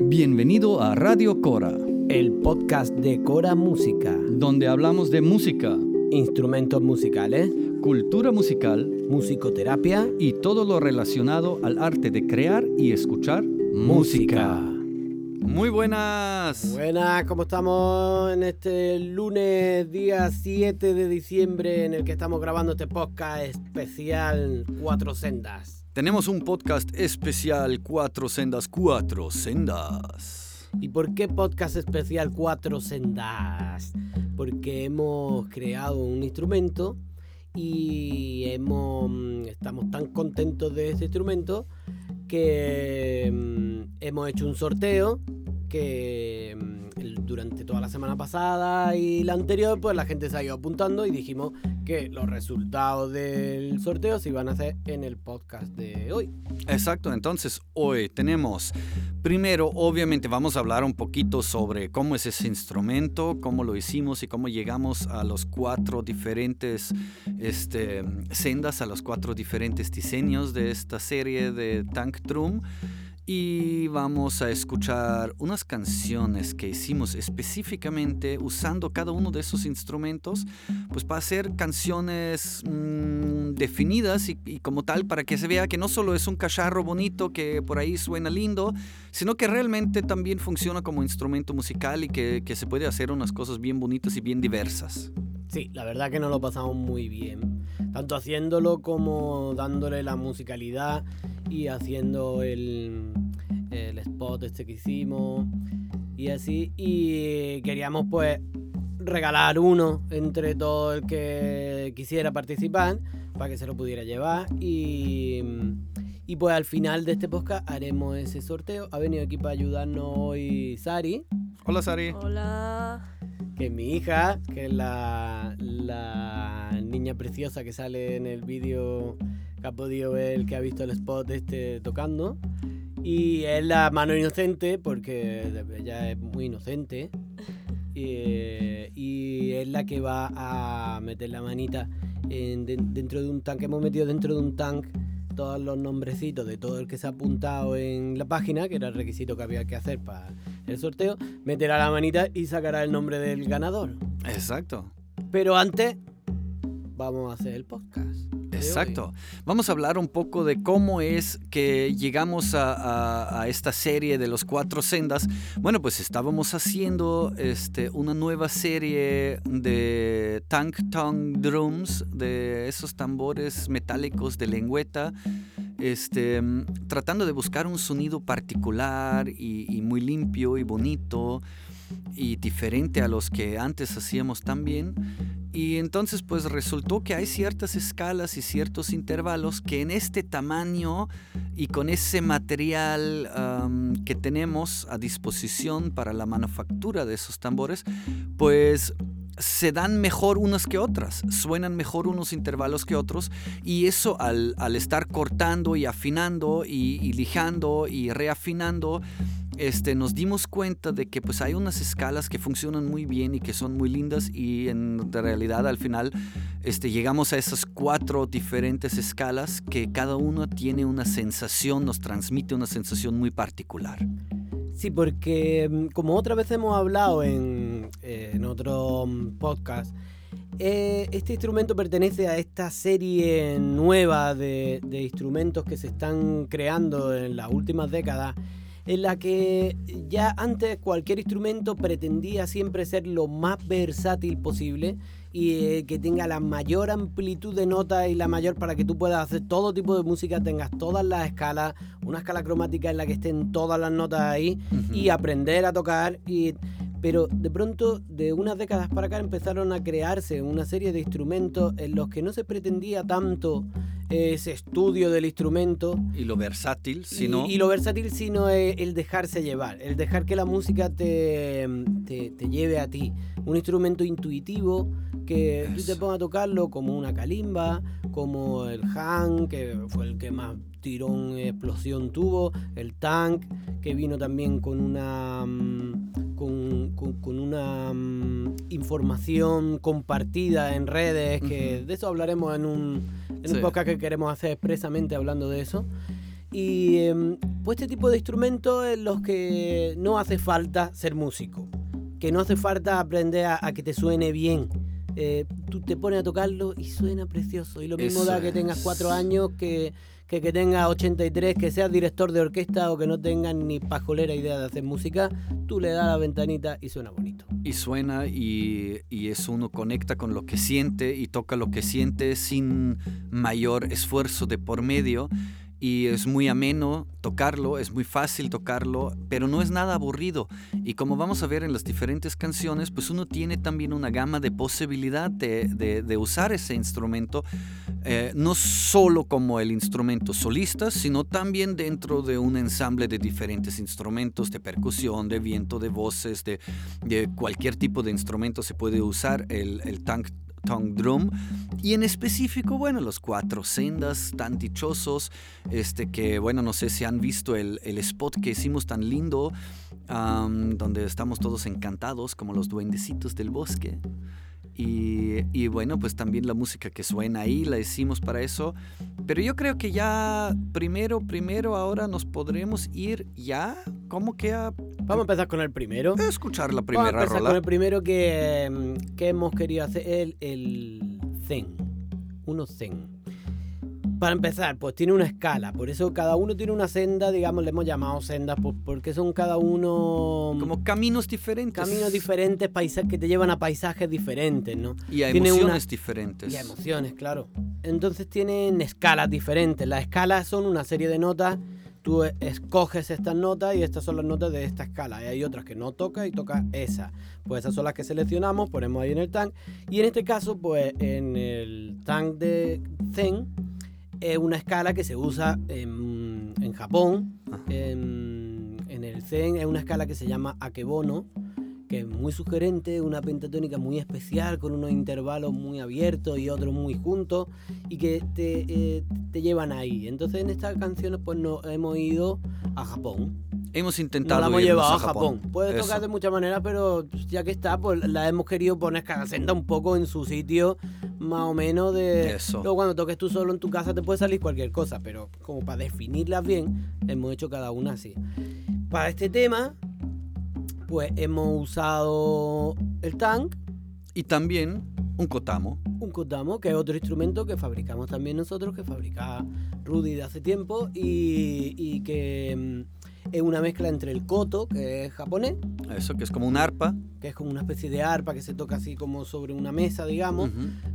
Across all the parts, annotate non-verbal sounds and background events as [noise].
Bienvenido a Radio Cora, el podcast de Cora Música, donde hablamos de música, instrumentos musicales, cultura musical musicoterapia y todo lo relacionado al arte de crear y escuchar música. Muy buenas. Buenas, ¿cómo estamos en este lunes día 7 de diciembre en el que estamos grabando este podcast especial Cuatro Sendas? Tenemos un podcast especial Cuatro Sendas, Cuatro Sendas. ¿Y por qué podcast especial Cuatro Sendas? Porque hemos creado un instrumento y hemos, estamos tan contentos de este instrumento que mm, hemos hecho un sorteo que mm, durante toda la semana pasada y la anterior, pues la gente se ha ido apuntando y dijimos que los resultados del sorteo se iban a hacer en el podcast de hoy. Exacto, entonces hoy tenemos, primero obviamente vamos a hablar un poquito sobre cómo es ese instrumento, cómo lo hicimos y cómo llegamos a los cuatro diferentes este, sendas, a los cuatro diferentes diseños de esta serie de Tank Drum y vamos a escuchar unas canciones que hicimos específicamente usando cada uno de esos instrumentos, pues para hacer canciones mm, definidas y, como tal para que se vea que no solo es un cacharro bonito que por ahí suena lindo, sino que realmente también funciona como instrumento musical y que, que se puede hacer unas cosas bien bonitas y bien diversas. Sí, la verdad que nos lo pasamos muy bien, tanto haciéndolo como dándole la musicalidad y haciendo el, el spot este que hicimos y así. Y queríamos pues regalar uno entre todo el que quisiera participar para que se lo pudiera llevar y, y pues al final de este podcast haremos ese sorteo. Ha venido aquí para ayudarnos hoy Sari. Hola Sari. Hola. Que es mi hija, que es la, la niña preciosa que sale en el vídeo ha podido ver, que ha visto el spot este tocando. Y es la mano inocente, porque ella es muy inocente. [laughs] Y, es la que va a meter la manita dentro de un tanque. Hemos metido dentro de un tanque todos los nombrecitos de todo el que se ha apuntado en la página, que era el requisito que había que hacer para el sorteo. Meterá la manita y sacará el nombre del ganador. Exacto. Pero antes, vamos a hacer el podcast. Exacto. Vamos a hablar un poco de cómo es que llegamos a, esta serie de los cuatro sendas. Bueno, pues estábamos haciendo este, una nueva serie de tank tongue drums, de esos tambores metálicos de lengüeta. Este, tratando de buscar un sonido particular y, muy limpio y bonito y diferente a los que antes hacíamos también. Y entonces pues resultó que hay ciertas escalas y ciertos intervalos que en este tamaño y con ese material que tenemos a disposición para la manufactura de esos tambores, pues se dan mejor unas que otras, suenan mejor unos intervalos que otros y eso al, estar cortando y afinando y lijando y reafinando, este, nos dimos cuenta de que pues hay unas escalas que funcionan muy bien y que son muy lindas y en realidad al final este, llegamos a esas cuatro diferentes escalas que cada una tiene una sensación, nos transmite una sensación muy particular. Sí, porque mm, como otra vez hemos hablado en, eh, otro mm, podcast, eh, este instrumento pertenece a esta serie nueva de, de instrumentos que se están creando en las últimas décadas en la que ya antes cualquier instrumento pretendía siempre ser lo más versátil posible y eh, que tenga la mayor amplitud de notas y la mayor para que tú puedas hacer todo tipo de música, tengas todas las escalas, una escala cromática en la que estén todas las notas ahí y aprender a tocar y pero de pronto, de unas décadas para acá, empezaron a crearse una serie de instrumentos en los que no se pretendía tanto ese estudio del instrumento. Y lo versátil, sino... Y, lo versátil, sino el dejarse llevar, el dejar que la música te, te, lleve a ti. Un instrumento intuitivo que tú te pongas a tocarlo como una kalimba, como el Han, que fue el que más tirón explosión tuvo, el tank, que vino también con una... Mm, con, una mm, información compartida en redes, que de eso hablaremos en un, en un podcast que queremos hacer expresamente hablando de eso. Y em, pues este tipo de instrumentos en los que no hace falta ser músico, que no hace falta aprender a, que te suene bien. Eh, tú te pones a tocarlo y suena precioso. Y lo mismo da que tengas cuatro años que que tenga 83, que seas director de orquesta o que no tengas ni pajolera idea de hacer música, tú le das la ventanita y suena bonito. Y suena y, y eso uno conecta con lo que siente y toca lo que siente sin mayor esfuerzo de por medio y es muy ameno tocarlo, es muy fácil tocarlo, pero no es nada aburrido. Y como vamos a ver en las diferentes canciones, pues uno tiene también una gama de posibilidad de, usar ese instrumento, eh, no solo como el instrumento solista, sino también dentro de un ensamble de diferentes instrumentos, de percusión, de viento, de voces, de, cualquier tipo de instrumento se puede usar el, el tank Tongue Drum y en específico, bueno, los cuatro sendas tan dichosos, este que, bueno, no sé si han visto el, el spot que hicimos tan lindo, donde estamos todos encantados como los duendecitos del bosque. Y, bueno, pues también la música que suena ahí la hicimos para eso. Pero yo creo que ya primero, primero, ahora nos podremos ir ya. ¿Cómo que a... Vamos a empezar con el primero. escuchar la primera Vamos a empezar con el primero que, que hemos querido hacer, el, el Zen. Uno Zen. Para empezar, pues tiene una escala, por eso cada uno tiene una senda, digamos, le hemos llamado sendas, pues, porque son cada uno... Como caminos diferentes. Caminos diferentes, paisajes que te llevan a paisajes diferentes, ¿no? Y a emociones diferentes. Y a emociones, claro. Entonces tienen escalas diferentes. Las escalas son una serie de notas, tú escoges estas notas y estas son las notas de esta escala. Y hay otras que no toca y toca esa. Pues esas son las que seleccionamos, ponemos ahí en el tank. Y en este caso, pues en el tank de Zen es una escala que se usa en, Japón. En, el Zen es una escala que se llama Akebono, que es muy sugerente, una pentatónica muy especial, con unos intervalos muy abiertos y otros muy juntos, y que te, eh, te llevan ahí. Entonces en estas canciones pues nos hemos ido a Japón. Hemos intentado. Nos la hemos llevado a Japón. Puede tocar de muchas maneras, pero ya que está, pues la hemos querido poner cada senda un poco en su sitio, más o menos de. Eso. Luego cuando toques tú solo en tu casa te puede salir cualquier cosa, pero como para definirlas bien, hemos hecho cada una así. Para este tema, pues hemos usado el tank. Y también un kotamo. Un kotamo, que es otro instrumento que fabricamos también nosotros, que fabrica Rudy de hace tiempo y, y que mm, es una mezcla entre el koto, que es japonés. Eso, que es como un arpa. Que es como una especie de arpa que se toca así como sobre una mesa, digamos,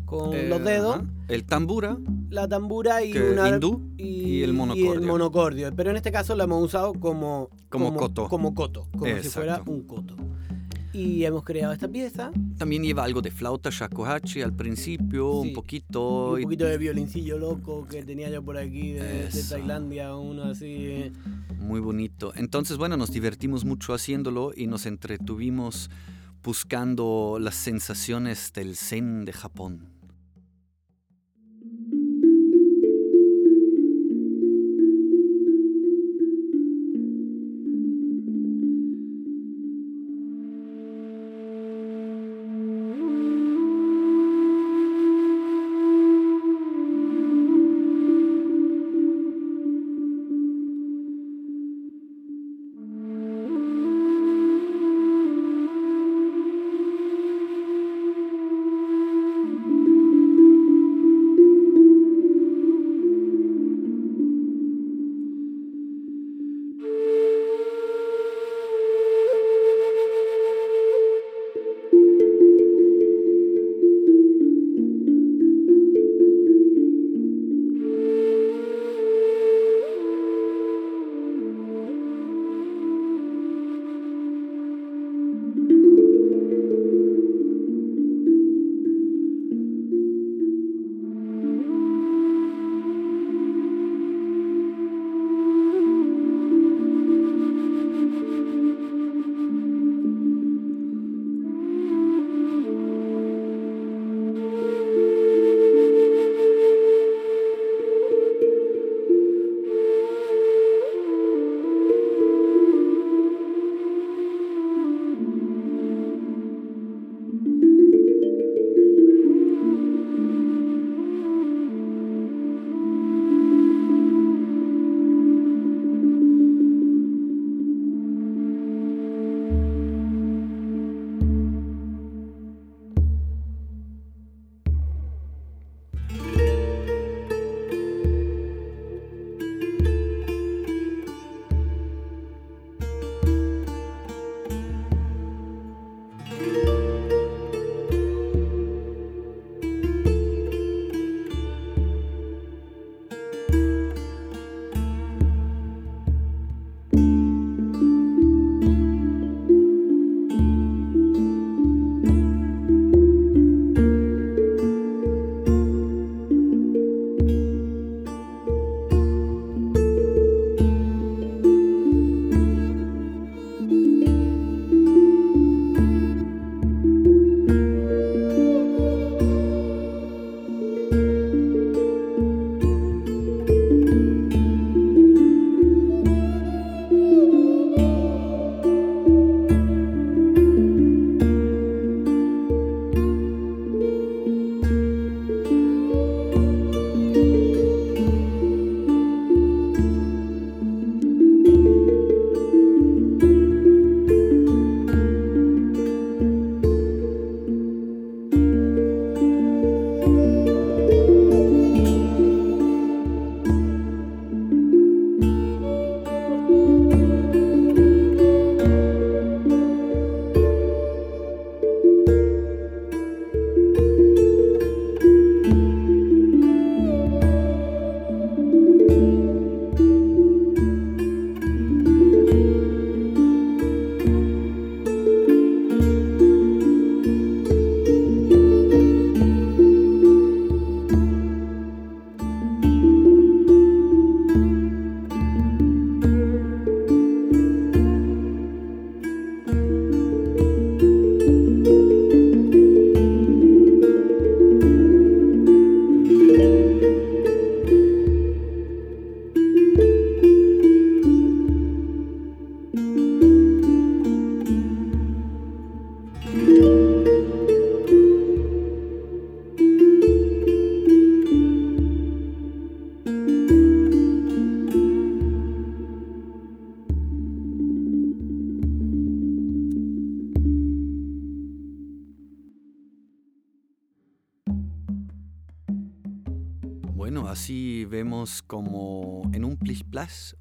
con eh, los dedos. El tambura. La tambura y una... Hindú y, el monocordio. Y el monocordio. Pero en este caso lo hemos usado como... Como, koto. Como koto, como si fuera un koto y hemos creado esta pieza. También lleva algo de flauta shakuhachi al principio, un poquito. Un poquito de violincillo loco que tenía yo por aquí de, de Tailandia, uno así. Muy bonito. Entonces, bueno, nos divertimos mucho haciéndolo y nos entretuvimos buscando las sensaciones del zen de Japón.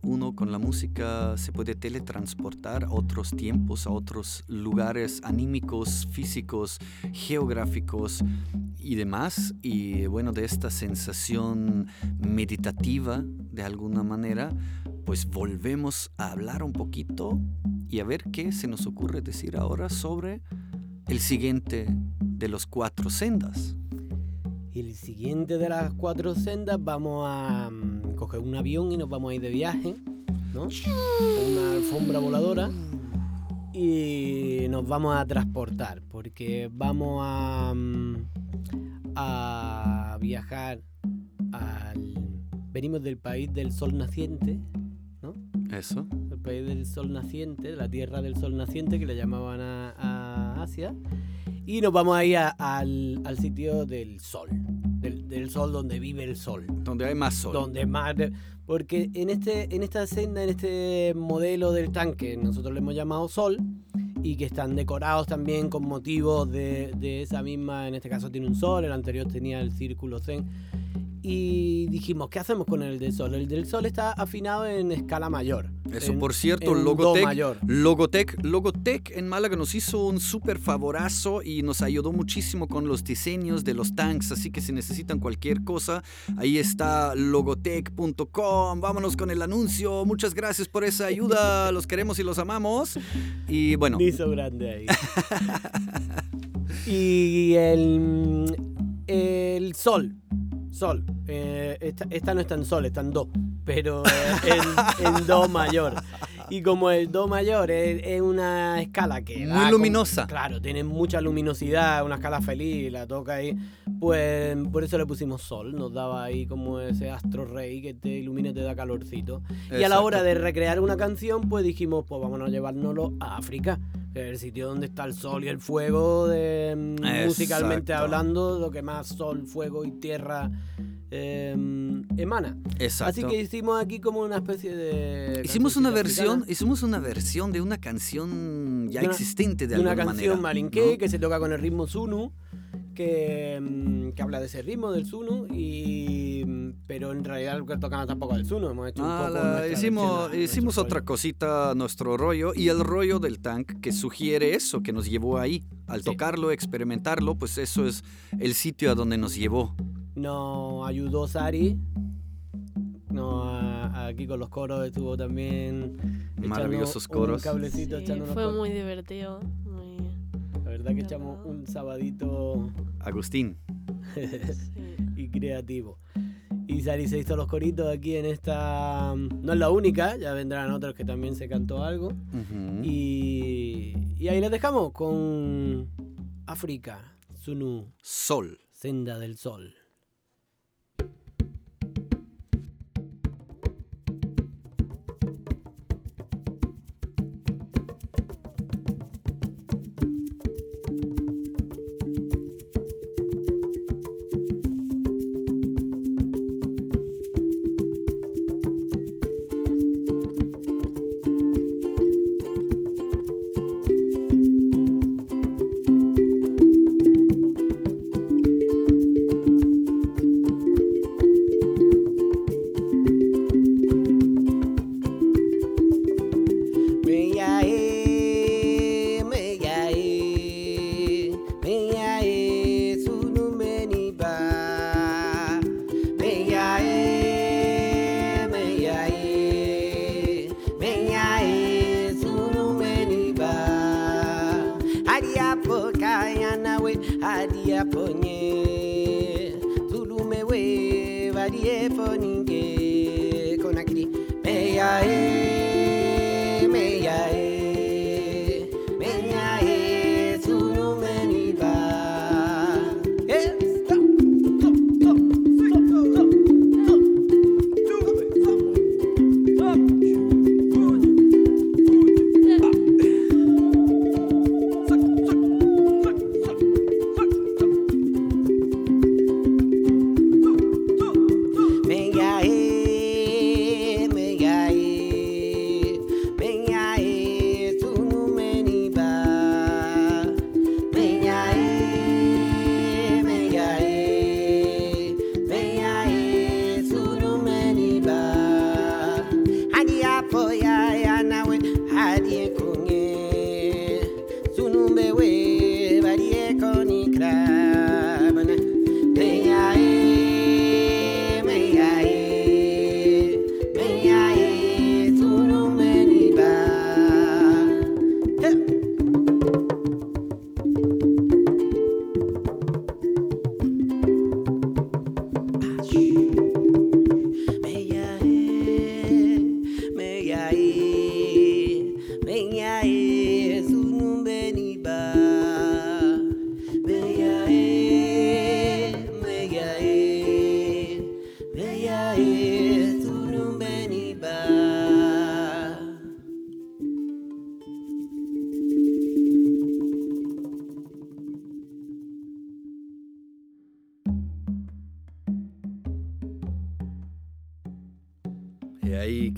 Uno con la música se puede teletransportar a otros tiempos, a otros lugares anímicos, físicos, geográficos y demás. Y bueno, de esta sensación meditativa de alguna manera, pues volvemos a hablar un poquito y a ver qué se nos ocurre decir ahora sobre el siguiente de los cuatro sendas. Y el siguiente de las cuatro sendas vamos a mm, coger un avión y nos vamos a ir de viaje, ¿no? Una alfombra voladora y nos vamos a transportar porque vamos a, mm, a viajar al... Venimos del país del sol naciente, ¿no? Eso. El país del sol naciente, la tierra del sol naciente que le llamaban a, a Asia. Y nos vamos a ir a- al, al sitio del sol, del, del sol donde vive el sol. Donde hay más sol. Donde más porque en este en esta senda, en este modelo del tanque, nosotros le hemos llamado Sol y que están decorados también con motivos de, de esa misma, en este caso tiene un sol, el anterior tenía el círculo zen. Y dijimos, ¿qué hacemos con el del sol? El del sol está afinado en escala mayor. Eso, en- por cierto, Logotech, mayor. Logotech, Logotech en Málaga nos hizo un súper favorazo y nos ayudó muchísimo con los diseños de los tanks, así que si necesitan cualquier cosa, ahí está logotech.com. Vámonos con el anuncio. Muchas gracias por esa ayuda. [laughs] Los queremos y los amamos. Y bueno, hizo grande ahí. [laughs] y el, el sol. Sol. Eh, esta, esta no está en sol, está en do. Pero eh, en, en do mayor. Y como el do mayor es, es una escala que. Muy da luminosa. claro, tiene mucha luminosidad, una escala feliz, la toca ahí. Pues por eso le pusimos sol. Nos daba ahí como ese astro rey que te ilumina y te da calorcito. Y a la Exacto. hora de recrear una canción, pues dijimos, pues vámonos a llevárnoslo a África, el sitio donde está el sol y el fuego, de, mm, musicalmente hablando, lo que más sol, fuego y tierra eh, emana. exacto. Así que hicimos aquí como una especie de... Hicimos una versión, africana, hicimos una versión de una canción ya una- existente de, de una alguna canción manera. malinqué ¿no? que se toca con el ritmo Zunu. Que, mm, que habla de ese ritmo del Zunu y pero en realidad lo que tocamos tampoco es el Zunu hemos hecho un Ah, poco la- hicimos hicimos otra rollo. cosita nuestro rollo y el rollo del tank que sugiere eso, que nos llevó ahí. Al Sí. tocarlo, experimentarlo, pues eso es el sitio a donde nos llevó. Nos ayudó Sari. No, a- aquí con los coros estuvo también. Maravillosos Un coros. cablecito Sí, echando fue coros. muy divertido. Muy, La verdad que echamos un sabadito Agustín. sí. [laughs] y creativo. Y Sari se hizo los coritos aquí en esta. No es la única, ya vendrán otros que también se cantó algo. Y, y ahí les dejamos con África, Sunu, Sol. Senda del Sol.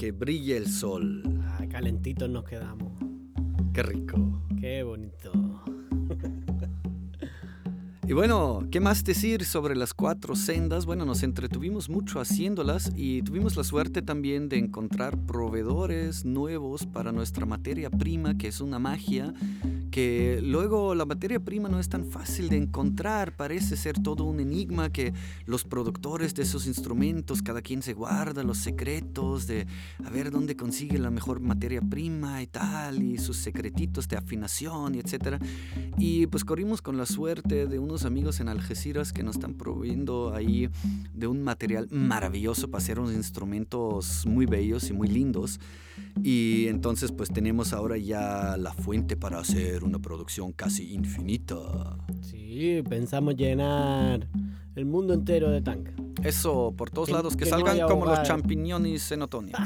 Que brille el sol. Ah, calentitos nos quedamos. Qué rico. Qué bonito. [laughs] Y bueno, ¿qué más decir sobre las cuatro sendas? Bueno, nos entretuvimos mucho haciéndolas y tuvimos la suerte también de encontrar proveedores nuevos para nuestra materia prima, que es una magia, que luego la materia prima no es tan fácil de encontrar, parece ser todo un enigma que los productores de esos instrumentos, cada quien se guarda los secretos de a ver dónde consigue la mejor materia prima y tal, y sus secretitos de afinación y etcétera. Y pues corrimos con la suerte de unos amigos en Algeciras que nos están proveyendo ahí de un material maravilloso para hacer unos instrumentos muy bellos y muy lindos. Y entonces pues tenemos ahora ya la fuente para hacer una producción casi infinita. Sí, pensamos llenar el mundo entero de tank. Eso por todos Que- lados, que, que no salgan haya como los champiñones en otoño. [laughs]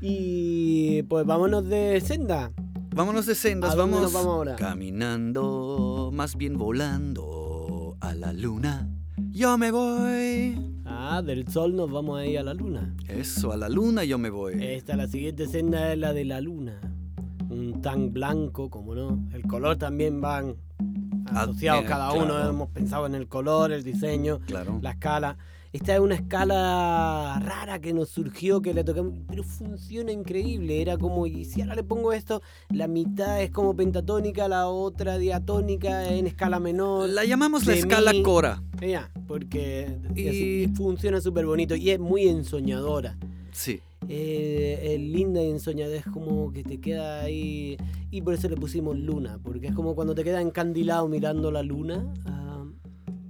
Y pues vámonos de senda. Vámonos de sendas, ¿A dónde vamos, nos vamos ahora? caminando, más bien volando a la luna. Yo me voy. Ah, del sol nos vamos a ir a la luna. Eso, a la luna yo me voy. Esta, la siguiente senda es la de la luna. Un tan blanco, como no. El color también van Ah, asociados cada uno. claro. Hemos pensado en el color, el diseño, Claro. la escala. Esta es una escala rara que nos surgió, que le tocamos, pero funciona increíble. Era como, y si ahora le pongo esto, la mitad es como pentatónica, la otra diatónica en escala menor. La llamamos la escala mi- Cora. Ya, porque Y- así- funciona súper bonito y es muy ensoñadora. Sí. Eh, es linda y ensoñada, es como que te queda ahí. Y por eso le pusimos luna, porque es como cuando te queda encandilado mirando la luna. ah,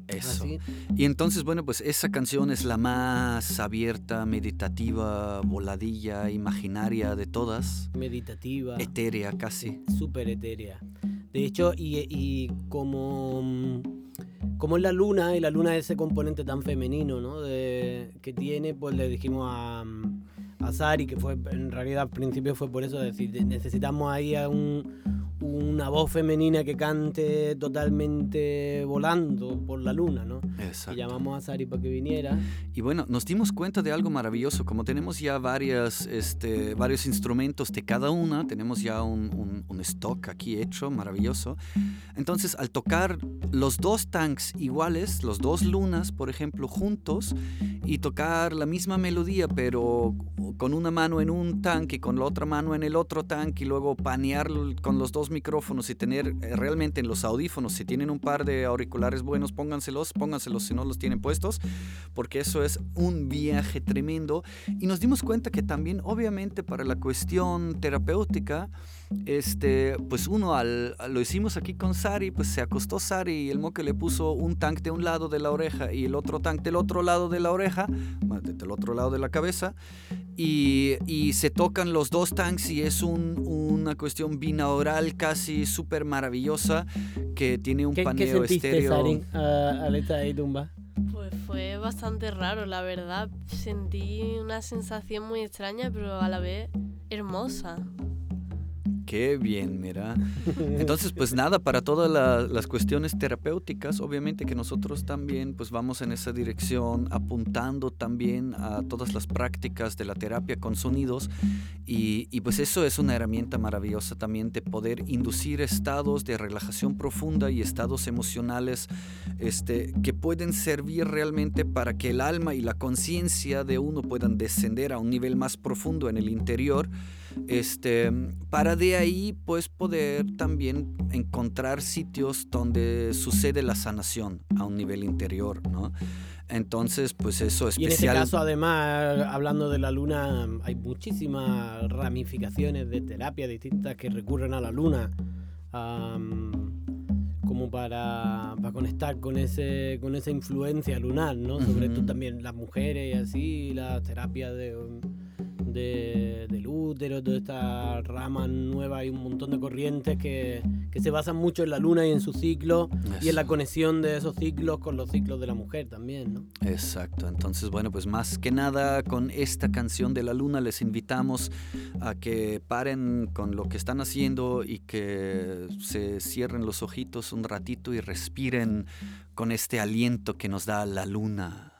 Eso. así. Y entonces, bueno, pues esa canción es la más abierta, meditativa, voladilla, imaginaria de todas. meditativa, Etérea casi. súper etérea. De hecho, y, y como, mm, como es la luna, y la luna es ese componente tan femenino ¿no? de, que tiene, pues le dijimos a, mm, a Sari, que fue en realidad al principio fue por eso, decir, necesitamos ahí a un- una voz femenina que cante totalmente volando por la luna, ¿no? Y Exacto. llamamos a Sari para que viniera. Y bueno, nos dimos cuenta de algo maravilloso. Como tenemos ya varias, este, varios instrumentos de cada una, tenemos ya un, un- un stock aquí hecho, maravilloso. Entonces, al tocar los dos tanks iguales, los dos lunas, por ejemplo, juntos, y tocar la misma melodía, pero con una mano en un tanque y con la otra mano en el otro tanque, y luego panear con los dos micrófonos y tener eh, realmente en los audífonos, si tienen un par de auriculares buenos, pónganselos, pónganselos si no los tienen puestos porque eso es un viaje tremendo. Y nos dimos cuenta que también, obviamente, para la cuestión terapéutica, este, pues uno al, lo hicimos aquí con Sari, pues se acostó Sari y el moque le puso un tank de un lado de la oreja y el otro tank del otro lado de la oreja, del otro lado de la cabeza, y, y se tocan los dos tanks y es un- una cuestión binaural casi súper maravillosa que tiene un ¿Qué, qué paneo sentiste, estéreo. Sari, a- al estar ahí tumba? Pues fue bastante raro, la verdad. Sentí una sensación muy extraña, pero a la vez hermosa. Qué bien, mira. [laughs] Entonces, pues nada, para todas la- las cuestiones terapéuticas, obviamente que nosotros también pues vamos en esa dirección, apuntando también a todas las prácticas de la terapia con sonidos y, y, pues eso es una herramienta maravillosa también de poder inducir estados de relajación profunda y estados emocionales este, que pueden servir realmente para que el alma y la conciencia de uno puedan descender a un nivel más profundo en el interior este, para de ahí pues poder también encontrar sitios donde sucede la sanación a un nivel interior, ¿no? Entonces, pues eso Y en este especial. caso, además, hablando de la luna, hay muchísimas ramificaciones de terapia distintas que recurren a la luna am, como para, para conectar con ese con esa influencia lunar, ¿no? Sobre Ujú. todo también las mujeres y así, la terapia de, de Útero, toda esta rama nueva, hay un montón de corrientes que, que se basan mucho en la luna y en su ciclo y en la Eso. conexión de esos ciclos con los ciclos de la mujer también, ¿no? Exacto, entonces bueno, pues más que nada con esta canción de la luna les invitamos a que paren con lo que están haciendo y que se cierren los ojitos un ratito y respiren con este aliento que nos da la luna.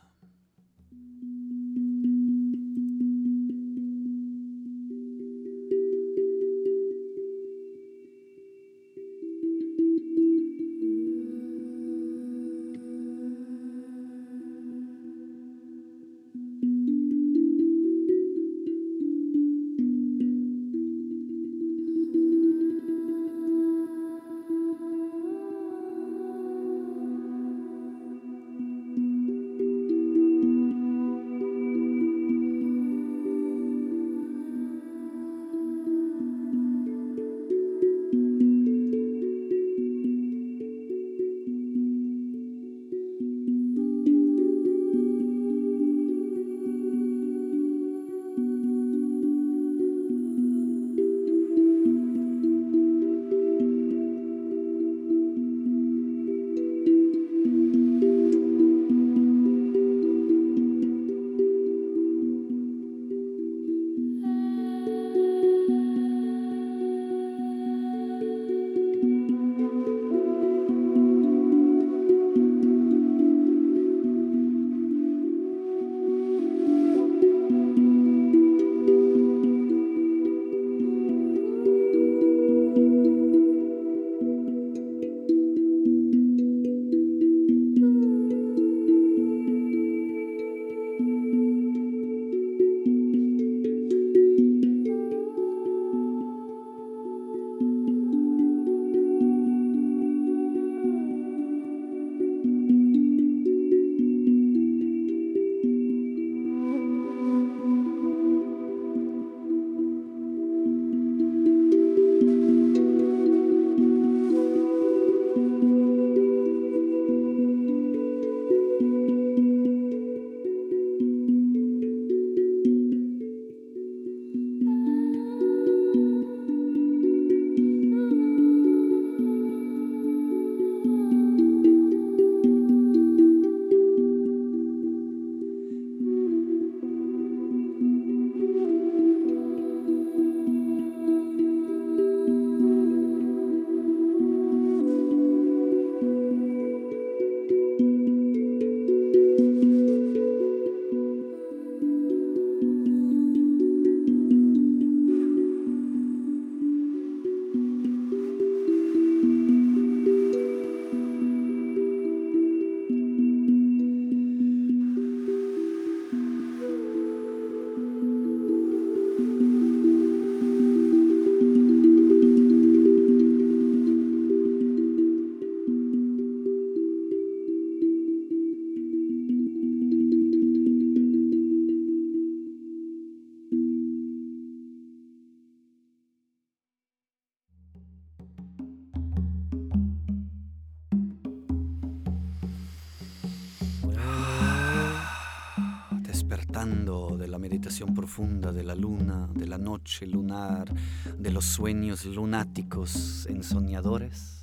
Meditación profunda de la luna, de la noche lunar, de los sueños lunáticos ensoñadores.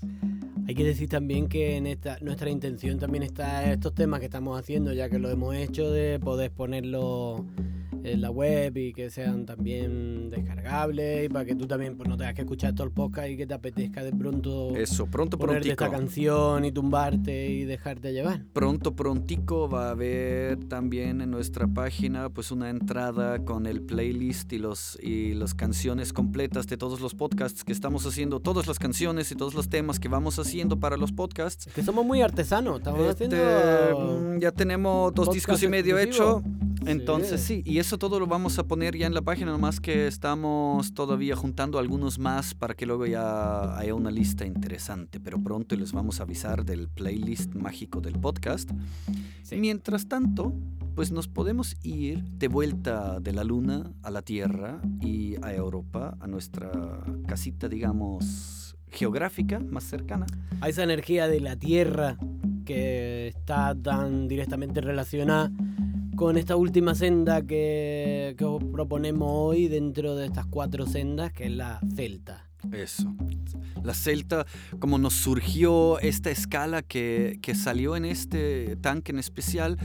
Hay que decir también que en esta nuestra intención también está estos temas que estamos haciendo, ya que lo hemos hecho, de poder ponerlo en la web y que sean también descargables y para que tú también pues, no tengas que escuchar todo el podcast y que te apetezca de pronto Eso, pronto, ponerte prontico. esta canción y tumbarte y dejarte llevar. Pronto, prontico va a haber también en nuestra página pues una entrada con el playlist y los y las canciones completas de todos los podcasts que estamos haciendo, todas las canciones y todos los temas que vamos haciendo para los podcasts. Es que somos muy artesanos, estamos Este, haciendo... mm, ya tenemos dos discos y medio exclusivo. hecho. Entonces sí, y eso todo lo vamos a poner ya en la página, nomás que estamos todavía juntando algunos más para que luego ya haya una lista interesante, pero pronto les vamos a avisar del playlist mágico del podcast. Sí. Mientras tanto, pues nos podemos ir de vuelta de la luna a la Tierra y a Europa, a nuestra casita, digamos, geográfica más cercana. a esa energía de la tierra que está tan directamente relacionada con esta última senda que, que os proponemos hoy dentro de estas cuatro sendas, que es la celta. Eso. La celta, como nos surgió esta escala que, que, salió en este tanque en especial,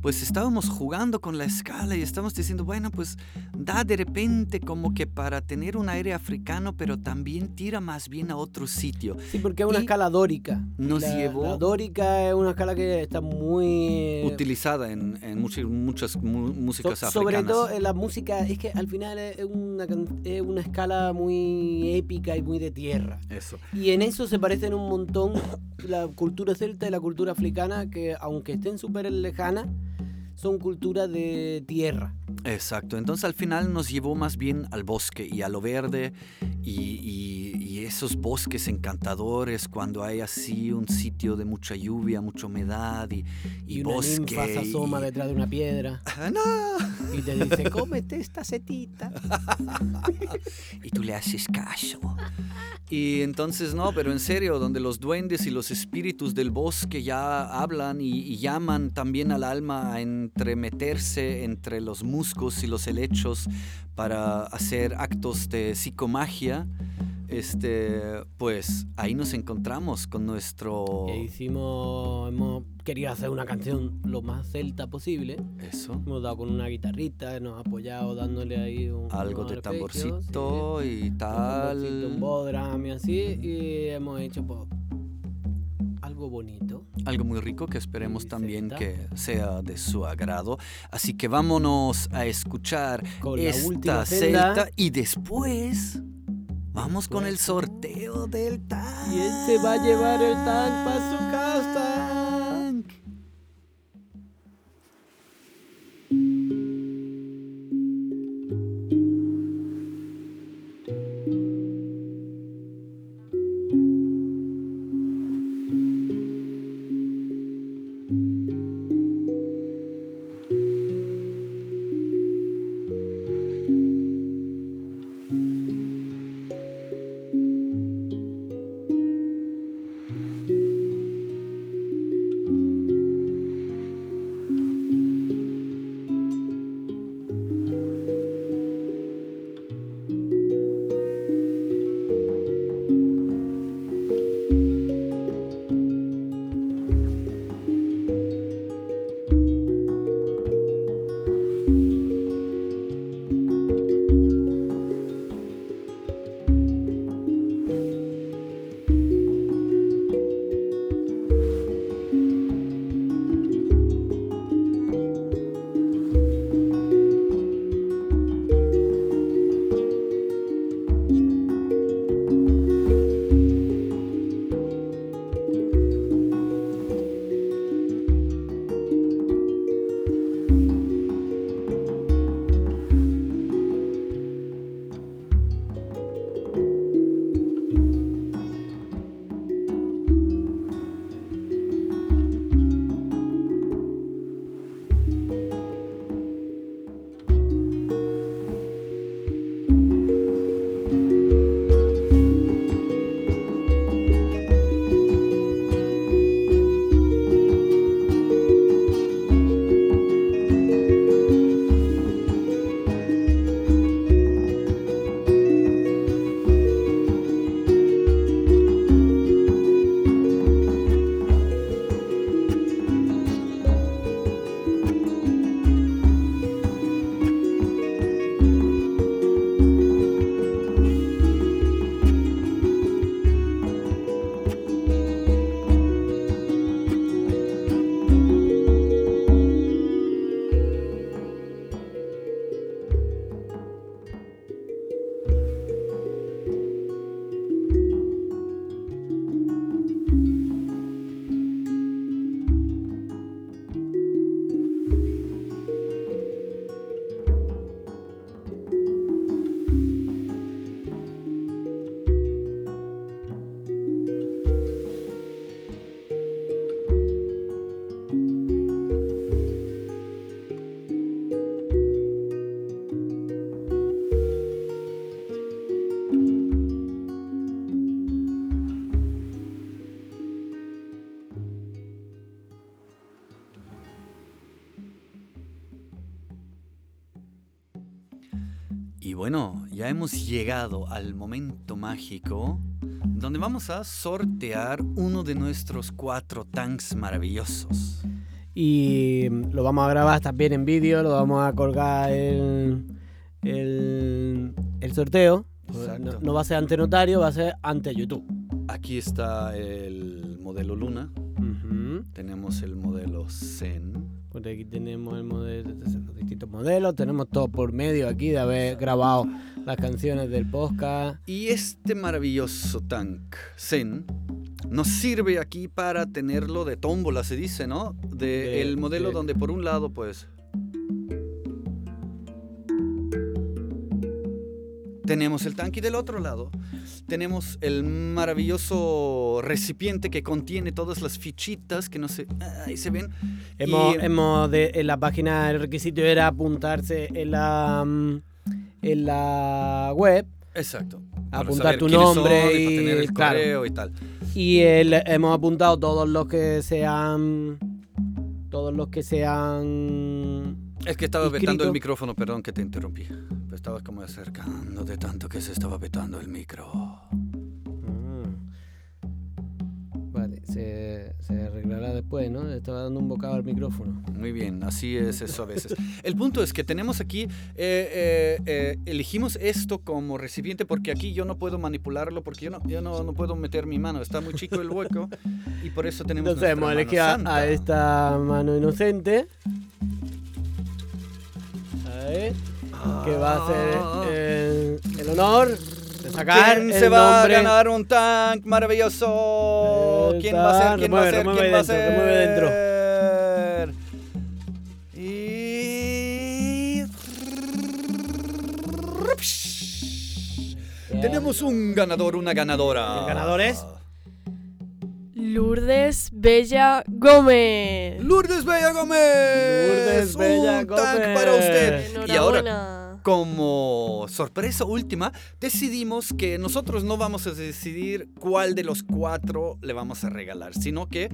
pues estábamos jugando con la escala y estábamos diciendo, bueno, pues da de repente como que para tener un aire africano, pero también tira más bien a otro sitio. Sí, porque es una Y escala dórica. nos la, llevó- La dórica es una escala que está muy... Utilizada en, en muchas, muchas So- músicas sobre africanas. todo en la música, es que al final es una, es una escala muy épica y muy de tierra. Eso. Y en eso se parecen un montón la cultura celta y la cultura africana, que aunque estén súper lejanas, son culturas de tierra. Exacto, entonces al final nos llevó más bien al bosque y a lo verde y, y- y esos bosques encantadores cuando hay así un sitio de mucha lluvia, mucha humedad y, y Y, una bosque. ninfa se asoma y- detrás de una piedra [laughs] ¡Ah, ¡No! y te dice, cómete esta setita. [laughs] Y tú le haces caso. Y entonces no, pero en serio, donde los duendes y los espíritus del bosque ya hablan y, y llaman también al alma a entremeterse entre los musgos y los helechos para hacer actos de psicomagia, este, pues ahí nos encontramos con nuestro... Y hicimos, hemos querido hacer una canción lo más celta posible. Eso. Hemos dado con una guitarrita, nos ha apoyado dándole ahí un, Algo de tamborcito y Un tamborcito, un tal. bodram y así. Y hemos hecho pues, algo bonito. Algo muy rico que esperemos también que sea de su agrado. Así que vámonos a escuchar Con la esta última celta y después vamos con el sorteo del. Y él se va a llevar el tank para su casa. Bueno, ya hemos llegado al momento mágico donde vamos a sortear uno de nuestros cuatro tanks maravillosos. Y lo vamos a grabar también en vídeo, lo vamos a colgar el, el, el sorteo. No, no va a ser ante notario, va a ser ante YouTube. Aquí está el modelo Luna, tenemos el modelo Zen. Por aquí tenemos el modelo, los distintos modelos, tenemos todo por medio aquí de haber grabado las canciones del podcast. Y este maravilloso tank Zen nos sirve aquí para tenerlo de tómbola, se dice, ¿no? De, De- el modelo de- donde por un lado, pues... Tenemos el tanque y del otro lado tenemos el maravilloso recipiente que contiene todas las fichitas que no se... Ahí se ven. Hemos, Y- hemos de- en la página el requisito era apuntarse en la mm, en la web Exacto. Apuntar tu nombre son y- tener el claro. correo y tal. y el- hemos apuntado todos los que sean todos los que sean Es que estaba Inscrito. vetando el micrófono, perdón que te interrumpí. Estabas como acercando de tanto que se estaba vetando el micro. Mm. Vale, se, se arreglará después, ¿no? Le estaba dando un bocado al micrófono. Muy bien, así es eso a veces. El punto es que tenemos aquí, eh, eh, eh, elegimos esto como recipiente porque aquí yo no puedo manipularlo porque yo no, yo no, no puedo meter mi mano, está muy chico el hueco y por eso tenemos Entonces hemos elegido a, esta mano inocente. A ver, que va a ser el, el honor de sacar ¿Quién el se va nombre. a ganar un tank maravilloso? ¿Quién va a ser? ¿Quién va a ser? ¿Quién va a dentro, remueve dentro. ser? Y... Tenemos un ganador, una ganadora. ¿El ganador es? Lourdes Bella Gómez. Lourdes Bella Gómez. Lourdes Bella un tank Gómez. para usted. Y ahora, como sorpresa última, decidimos que nosotros no vamos a decidir cuál de los cuatro le vamos a regalar, sino que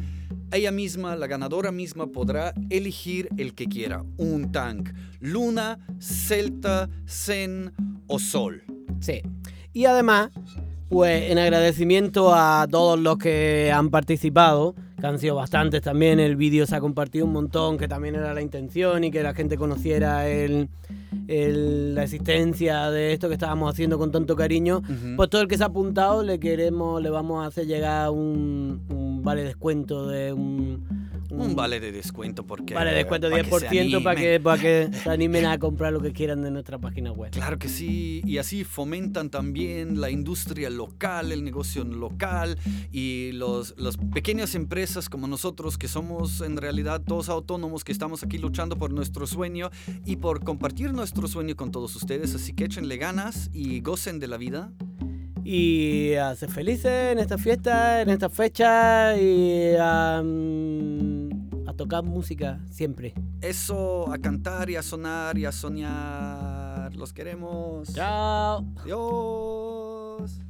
ella misma, la ganadora misma, podrá elegir el que quiera. Un tank. Luna, Celta, Zen o Sol. Sí. Y además, pues en agradecimiento a todos los que han participado, que han sido bastantes también, el vídeo se ha compartido un montón, que también era la intención y que la gente conociera el, el- la existencia de esto que estábamos haciendo con tanto cariño. Pues todo el que se ha apuntado le queremos, le vamos a hacer llegar un, un vale descuento de un, Un vale de descuento porque... vale descuento para que se 10% para que, para que [laughs] se animen a comprar lo que quieran de nuestra página web. Claro que sí, y así fomentan también la industria local, el negocio local y los, las pequeñas empresas como nosotros que somos en realidad todos autónomos que estamos aquí luchando por nuestro sueño y por compartir nuestro sueño con todos ustedes. Así que échenle ganas y gocen de la vida. Y a ser felices en esta fiesta, en esta fecha y a, mm, a tocar música siempre. Eso, a cantar y a sonar y a soñar. Los queremos. Chao. Adiós.